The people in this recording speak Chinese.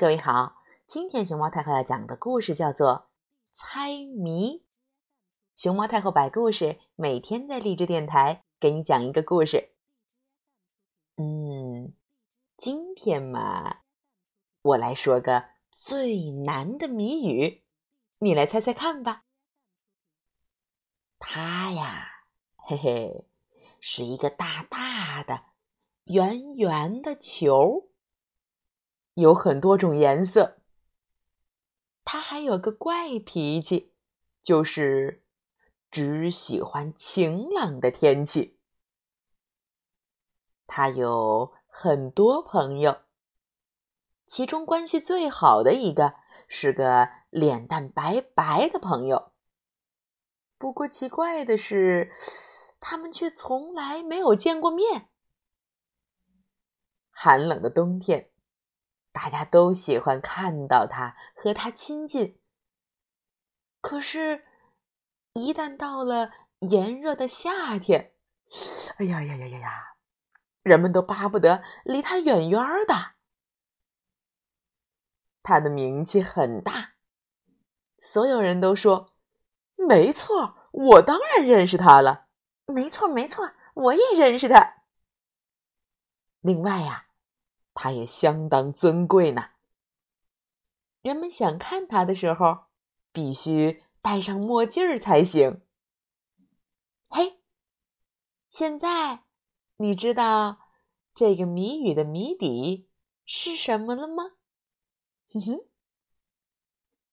各位好，今天熊猫太后要讲的故事叫做《猜谜》。熊猫太后摆故事，每天在励志电台给你讲一个故事。嗯，今天嘛，我来说个最难的谜语，你来猜猜看吧。它呀，嘿嘿，是一个大大的、圆圆的球。有很多种颜色，他还有个怪脾气，就是只喜欢晴朗的天气。他有很多朋友，其中关系最好的一个是个脸蛋白白的朋友。不过奇怪的是，他们却从来没有见过面。寒冷的冬天。大家都喜欢看到他和他亲近，可是，一旦到了炎热的夏天，哎呀呀呀呀呀，人们都巴不得离他远远的。他的名气很大，所有人都说：“没错，我当然认识他了。”“没错，没错，我也认识他。”另外呀。它也相当尊贵呢。人们想看它的时候，必须戴上墨镜儿才行。嘿，现在你知道这个谜语的谜底是什么了吗？哼哼。